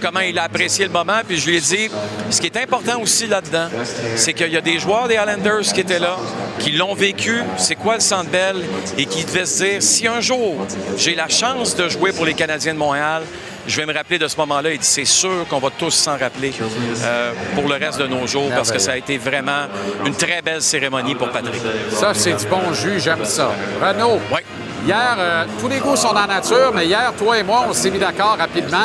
Comment il a apprécié le moment. Puis je lui ai dit, ce qui est important aussi là-dedans, c'est qu'il y a des joueurs des Islanders qui étaient là, qui l'ont vécu. C'est quoi le Centre Bell? Et qui devaient se dire, si un jour j'ai la chance de jouer pour les Canadiens de Montréal. Je vais me rappeler de ce moment-là. Il dit c'est sûr qu'on va tous s'en rappeler euh, pour le reste de nos jours parce que ça a été vraiment une très belle cérémonie pour Patrick. Ça, c'est du bon jus, j'aime ça. Renaud, Oui. hier, euh, tous les goûts sont dans la nature, mais hier, toi et moi, on s'est mis d'accord rapidement.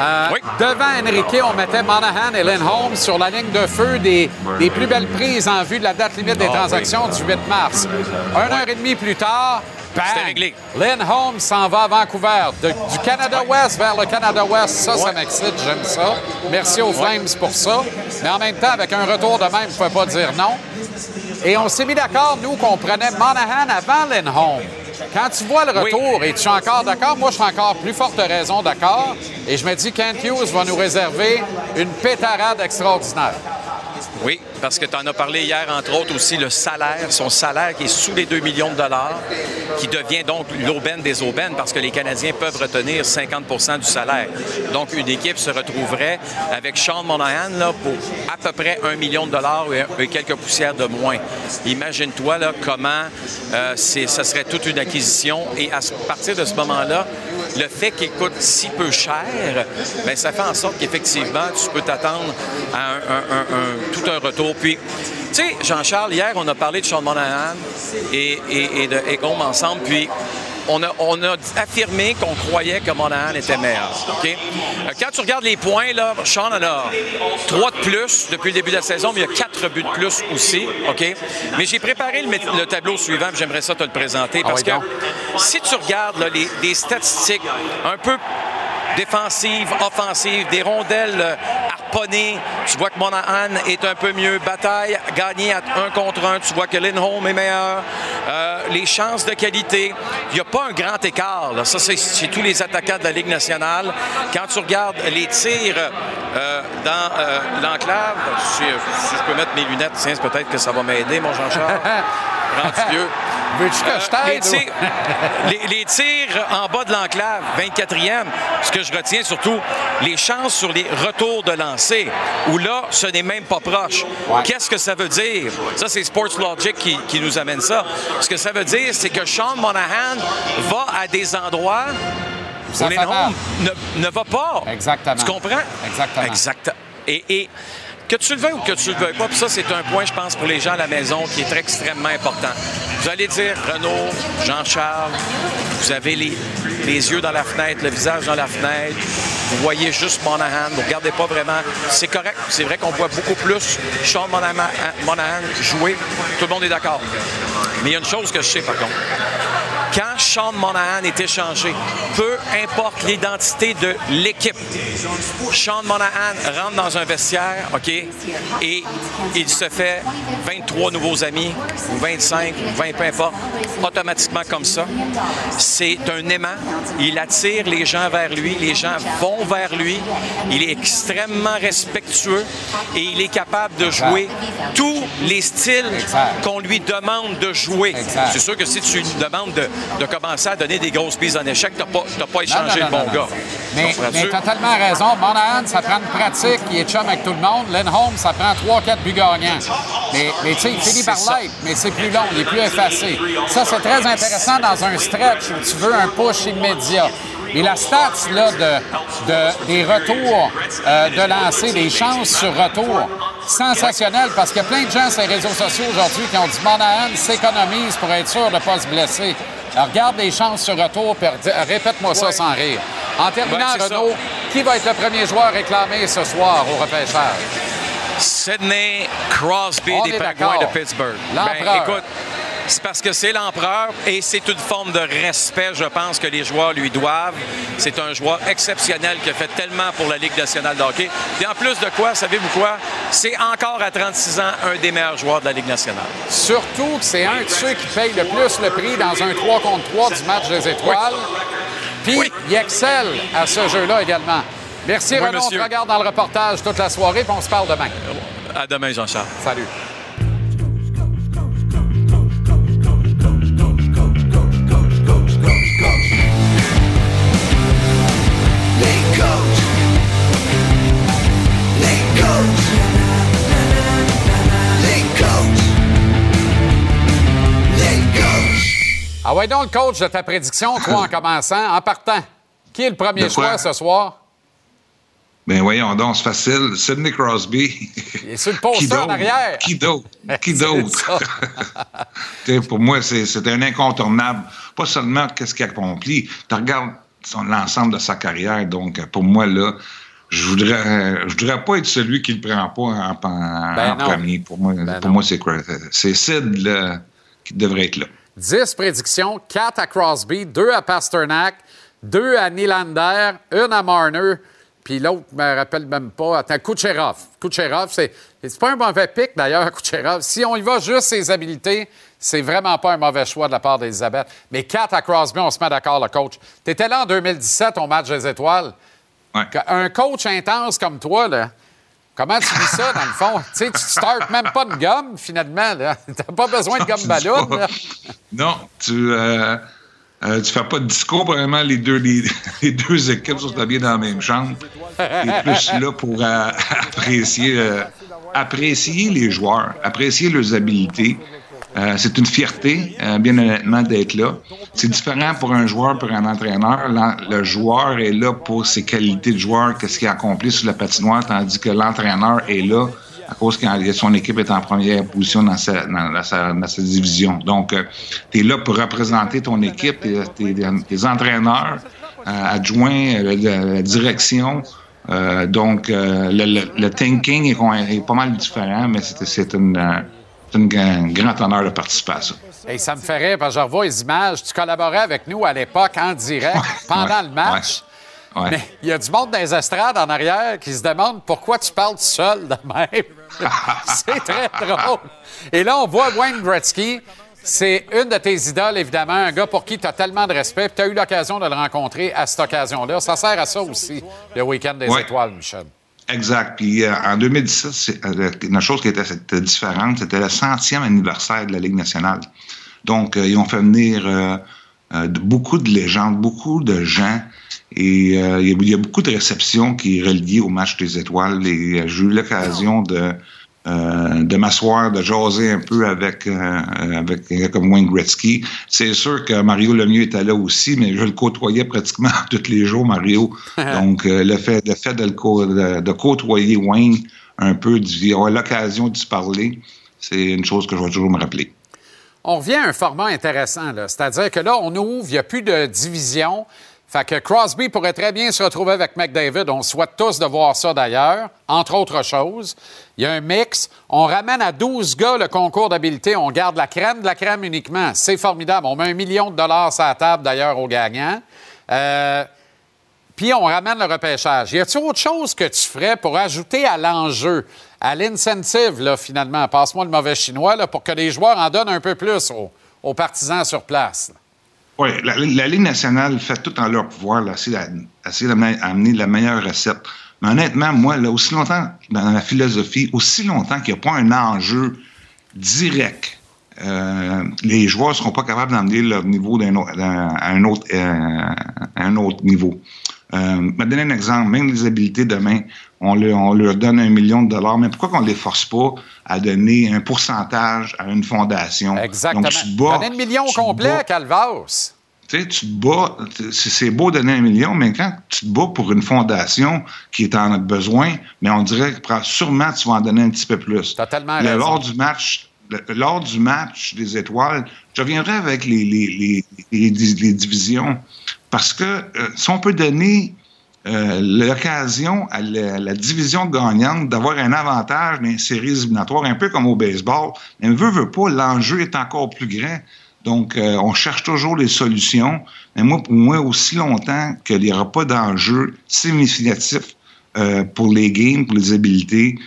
Euh, Oui. Devant Enrique, on mettait Monahan et Lynn Holmes sur la ligne de feu des, des plus belles prises en vue de la date limite des Ah, transactions du 8 mars. Un heure et demie plus tard, bang, réglé. Lynn Holmes s'en va à Vancouver. De- du Canada West vers le Canada West, ça, ça m'excite, j'aime ça. Merci aux Flames pour ça. Mais en même temps, avec un retour de même, je ne pouvais pas dire non. Et on s'est mis d'accord, nous, qu'on prenait Monahan avant Lynn Holmes. Quand tu vois le Oui. retour, et tu es encore d'accord? Moi, je suis encore plus forte raison d'accord. Et je me dis, Kent Hughes va nous réserver une pétarade extraordinaire. Oui, parce que tu en as parlé hier, entre autres, aussi le salaire, son salaire qui est sous les 2 millions de dollars, qui devient donc l'aubaine des aubaines, parce que les Canadiens peuvent retenir 50% du salaire. Donc, une équipe se retrouverait avec Sean Monahan là, pour à peu près 1 million de dollars et, quelques poussières de moins. Imagine-toi comment euh, ça serait toute une acquisition. Et à partir de ce moment-là, le fait qu'il coûte si peu cher, ben, ça fait en sorte qu'effectivement, tu peux t'attendre à tout un retour. Puis, tu sais, Jean-Charles, hier, on a parlé de Sean Monahan et, de Egom ensemble, on a, on a affirmé qu'on croyait que Monahan était meilleur. Euh, Quand tu regardes les points, là, Sean en a trois de plus depuis le début de la saison, mais il y a quatre buts de plus aussi. Mais j'ai préparé le, tableau suivant, j'aimerais ça te le présenter, parce oui, que si tu regardes là, les, les statistiques un peu défensives, offensives, des rondelles harponnées, tu vois que Monahan est un peu mieux. Bataille gagnée à un contre un, tu vois que Lindholm est meilleur. Euh, les chances de qualité, il n'y a pas un grand écart. Ça, c'est chez tous les attaquants de la Ligue nationale. Quand tu regardes les tirs euh, dans euh, l'enclave, si, si je peux mettre mes lunettes, tiens, peut-être que ça va m'aider, mon Jean-Charles. Rendu vieux. Veux-tu que je Euh, les, tirs, les- les tirs en bas de l'enclave, 24e, ce que je retiens surtout, les chances sur les retours de lancer, où là, ce n'est même pas proche. Qu'est-ce que ça veut dire? Ça, c'est Sports Logic qui, qui nous amène ça. Ce que ça veut dire, c'est que Sean Monahan va à des endroits où Lindholm mal. ne, ne va pas. Exactement. Tu comprends? Exactement. Exact. Et, et que tu le veuilles ou que tu le veuilles pas, puis ça, c'est un point, je pense, pour les gens à la maison qui est extrêmement important. Vous allez dire, Renaud, Jean-Charles, vous avez les, yeux dans la fenêtre, le visage dans la fenêtre, vous voyez juste Monahan, vous ne regardez pas vraiment. C'est correct. C'est vrai qu'on voit beaucoup plus Sean Monahan, Monahan jouer. Tout le monde est d'accord. Mais il y a une chose que je sais, par contre. Quand Sean Monahan est échangé, peu importe l'identité de l'équipe, Sean Monahan rentre dans un vestiaire, OK, et il se fait 23 nouveaux amis, ou 25, ou 20, peu importe, automatiquement comme ça. C'est un aimant. Il attire les gens vers lui, les gens vont vers lui. Il est extrêmement respectueux et il est capable de jouer tous les styles qu'on lui demande de jouer. C'est sûr que si tu lui demandes de, de commencer à donner des grosses prises en échec, tu n'as pas, t'as pas échangé Non, non, le bon gars. Mais, mais tu as tellement raison. Monahan, ça prend une pratique. Il est chum avec tout le monde. Lindholm, ça prend 3-4 buts gagnants. Mais, mais tu sais, il finit par l'être, mais c'est plus long, il est plus effacé. Ça, c'est très intéressant dans un stretch où tu veux un push immédiat. Et la stats là, de, de- des retours euh, de lancer, des chances sur retour, sensationnel parce qu'il y a plein de gens sur les réseaux sociaux aujourd'hui qui ont dit Monahan s'économise pour être sûr de ne pas se blesser. Alors, regarde les chances sur retour, redis- répète-moi ça sans rire. En terminant, ça. Renaud, qui va être le premier joueur réclamé ce soir au repêchage? Sidney Crosby On des d'accord. de Pittsburgh. Ben, écoute, c'est parce que c'est l'empereur et c'est une forme de respect, je pense, que les joueurs lui doivent. C'est un joueur exceptionnel qui a fait tellement pour la Ligue nationale de hockey. Et en plus de quoi, savez-vous quoi? C'est encore à 36 ans un des meilleurs joueurs de la Ligue nationale. Surtout que c'est un de ceux qui paye le plus le prix dans un 3 contre 3 du match des étoiles. Puis, il excelle à ce jeu-là également. Merci, Oui, Renaud. On te regarde dans le reportage toute la soirée, puis on se parle demain. À demain, Jean-Charles. Salut. Les coachs. Les coachs. Les coachs. Les coachs. Ah ouais, donc le coach de ta prédiction, toi en commençant, en partant. Qui est le premier choix ce soir? Ben voyons donc, c'est facile. Sidney Crosby. Il est sur le poster en arrière. Qui d'autre? Qui C'est d'autre? pour moi, c'est un incontournable. Pas seulement qu'est-ce qu'il accomplit. Tu regardes l'ensemble de sa carrière. Donc, pour moi, là, je voudrais, je voudrais pas être celui qui le prend pas en, en- Ben en premier. Pour moi, Ben pour non. moi c'est c'est Sid là, qui devrait être là. 10 prédictions, 4 à Crosby, 2 à Pasternak, 2 à Nylander, 1 à Marner, puis l'autre, me rappelle même pas. Attends, Kucherov. Kucherov, c'est C'est pas un mauvais pic, d'ailleurs, Kucherov. Si on y va juste ses habiletés, c'est vraiment pas un mauvais choix de la part d'Elisabeth. Mais 4 à Crosby, on se met d'accord, le coach. Tu étais là en 2017 au match des étoiles. Un coach intense comme toi, là, comment tu dis ça, dans le fond? tu sais, tu startes même pas de gomme, finalement. Tu n'as pas besoin de gomme ballon. là. Non, tu euh, euh, tu fais pas de discours, vraiment, les deux, les, deux équipes sont bien dans la même chambre. Tu es plus là pour euh, apprécier, euh, apprécier les joueurs, apprécier leurs habiletés. Euh, c'est une fierté, bien honnêtement, d'être là. C'est différent pour un joueur, pour un entraîneur. Le joueur est là pour ses qualités de joueur, qu'est-ce qu'il a accompli sur la patinoire, tandis que l'entraîneur est là à cause que son équipe est en première position dans sa, dans, dans sa, dans sa division. Donc, tu es là pour représenter ton équipe, tes, entraîneurs, euh, adjoints, euh, la, la direction. Euh, donc, euh, le, le- le thinking est, pas mal différent, mais c'est une, euh, c'est un grand honneur de participer à ça. Hey, ça me fait rire parce que je revois les images. Tu collaborais avec nous à l'époque en direct pendant le match. Ouais. Mais il y a du monde dans les estrades en arrière qui se demande pourquoi tu parles seul de même. c'est très drôle. Et là, on voit Wayne Gretzky. C'est une de tes idoles, évidemment, un gars pour qui tu as tellement de respect. Tu as eu l'occasion de le rencontrer à cette occasion-là. Ça sert à ça aussi, le week-end des Ouais. étoiles, Michel. Exact. Puis euh, en 2017, c'est, euh, une chose qui était, différente, c'était le centième anniversaire de la Ligue nationale. Donc, euh, ils ont fait venir beaucoup de légendes, beaucoup de gens. Et euh, il y a- beaucoup de réceptions qui est reliées au match des étoiles. Et euh, j'ai eu l'occasion de, euh, de m'asseoir, de jaser un peu avec, euh, avec comme Wayne Gretzky. C'est sûr que Mario Lemieux était là aussi, mais je le côtoyais pratiquement tous les jours, Mario. Donc, le fait, le fait de, le de, côtoyer Wayne un peu, d'avoir l'occasion de se parler, c'est une chose que je vais toujours me rappeler. On revient à un format intéressant, là. C'est-à-dire que là, on ouvre, il n'y a plus de division. Fait que Crosby pourrait très bien se retrouver avec McDavid. On souhaite tous de voir ça d'ailleurs, entre autres choses. Il y a un mix. On ramène à 12 gars le concours d'habileté. On garde la crème de la crème uniquement. C'est formidable. On met un million de dollars sur la table d'ailleurs aux gagnants. Euh, puis on ramène le repêchage. Y a-t-il autre chose que tu ferais pour ajouter à l'enjeu, à l'incentive, là, finalement? Passe-moi le mauvais chinois, là, pour que les joueurs en donnent un peu plus aux, partisans sur place. Oui, la, Ligue nationale fait tout en leur pouvoir, essayer d'a- essayer d'amener amener la meilleure recette. Mais honnêtement, moi, là, aussi longtemps, dans la philosophie, aussi longtemps qu'il n'y a pas un enjeu direct, euh, les joueurs ne seront pas capables d'amener leur niveau euh, à un autre niveau. Euh, je vais te donner un exemple. Même les habiletés demain, on, leur- on leur donne un million de dollars, mais pourquoi qu'on ne les force pas à donner un pourcentage à une fondation? Exactement. Donc, tu bats- Donnez le million te complet bats- Calvas. tu sais, tu te bats, c'est beau donner un million, mais quand tu te bats pour une fondation qui est en besoin, mais on dirait que sûrement tu vas en donner un petit peu plus. Totalement Le- lors du match, lors du match des étoiles, je reviendrai avec les, les, les, les di- les divisions, parce que euh, si on peut donner euh, l'occasion à la, division gagnante d'avoir un avantage dans les séries éliminatoires, un peu comme au baseball, mais veut, veut pas, l'enjeu est encore plus grand. Donc, euh, on cherche toujours les solutions. Mais moi, pour moi, aussi longtemps qu'il n'y aura pas d'enjeu significatif euh, pour les games, pour les habiletés,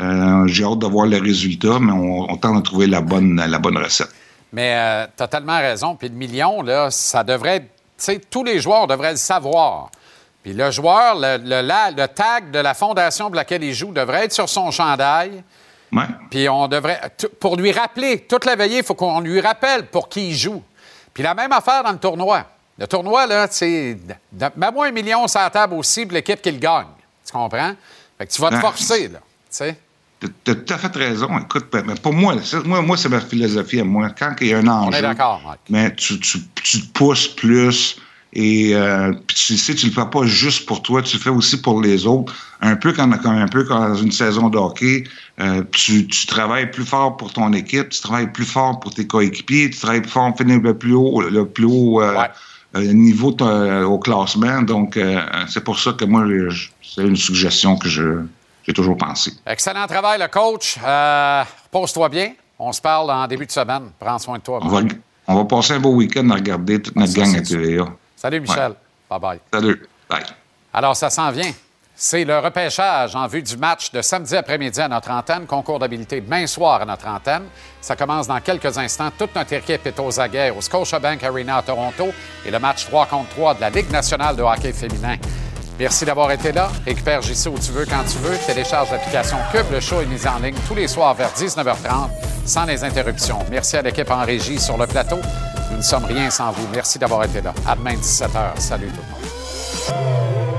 euh, j'ai hâte de voir le résultat, mais on, tente de trouver la bonne, la bonne recette. Mais tu as tellement raison. Puis le million, là, ça devrait être. Sais, tous les joueurs devraient le savoir. Puis le joueur, le, le- la- le tag de la fondation pour laquelle il joue devrait être sur son chandail. Ouais. Puis on devrait. Pour lui rappeler, toute la veillée, il faut qu'on lui rappelle pour qui il joue. Puis la même affaire dans le tournoi. Le tournoi, là, de- mets-moi un million sur la table aussi pour l'équipe qui le gagne. Tu comprends? Fait que tu vas te forcer, là. Tu sais? Tu as tout à fait raison. Écoute, ben, mais pour moi, c'est- moi, moi c'est ma philosophie à moi. Quand il y a un enjeu, mais tu, tu, tu te pousses plus et euh, tu sais, tu le fais pas juste pour toi, tu le fais aussi pour les autres. Un peu comme, comme un peu comme dans une saison de hockey, euh, tu, tu travailles plus fort pour ton équipe, tu travailles plus fort pour tes coéquipiers, tu travailles plus fort pour finir le plus haut, le plus haut euh, euh, niveau de- au classement. Donc, euh, c'est pour ça que moi, je- c'est une suggestion que je j'ai toujours pensé. Excellent travail, le coach. Euh, Repose-toi bien. On se parle en début de semaine. Prends soin de toi. On va, on va passer un beau week-end à regarder toute notre gang à TVA. Salut, Michel. Bye-bye. Salut. Bye. Alors, ça s'en vient. C'est le repêchage en vue du match de samedi après-midi à notre antenne, concours d'habilité demain soir à notre antenne. Ça commence dans quelques instants. Toute notre équipe est aux aguets au Scotiabank Arena à Toronto et le match 3 contre 3 de la Ligue nationale de hockey féminin. Merci d'avoir été là. Récupère JC où tu veux, quand tu veux. Télécharge l'application Cube. Le show est mis en ligne tous les soirs vers 19h30 sans les interruptions. Merci à l'équipe en régie sur le plateau. Nous ne sommes rien sans vous. Merci d'avoir été là. À demain, 17h. Salut tout le monde.